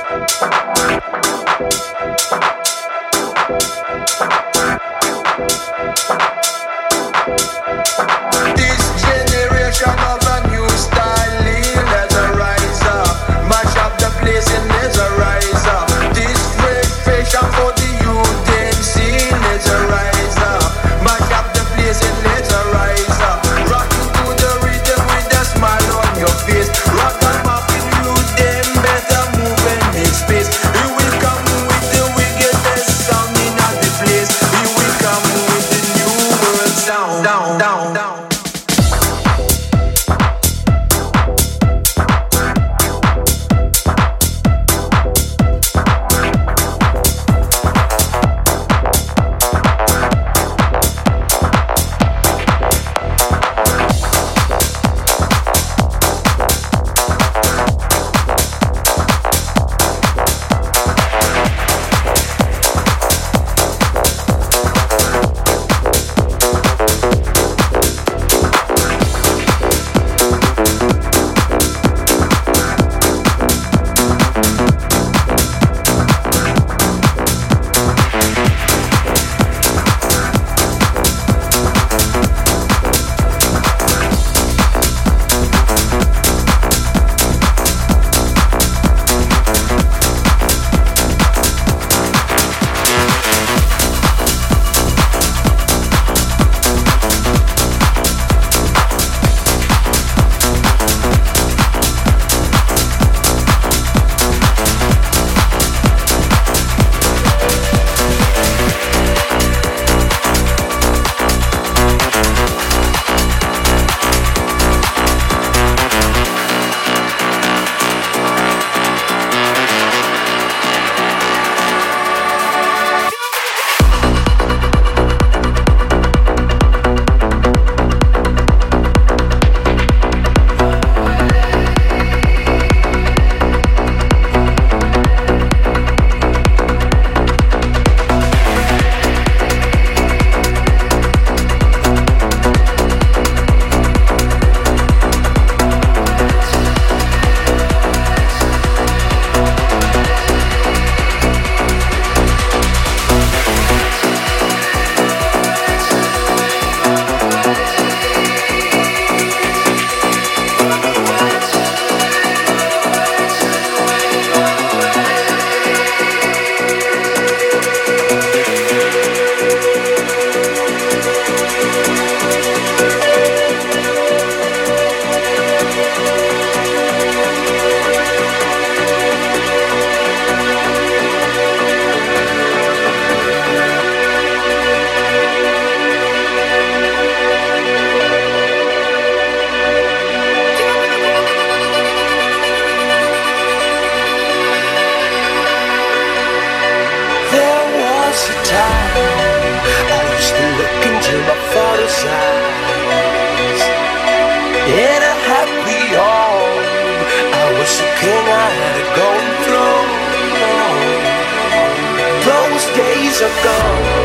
Thank you. Those days are gone,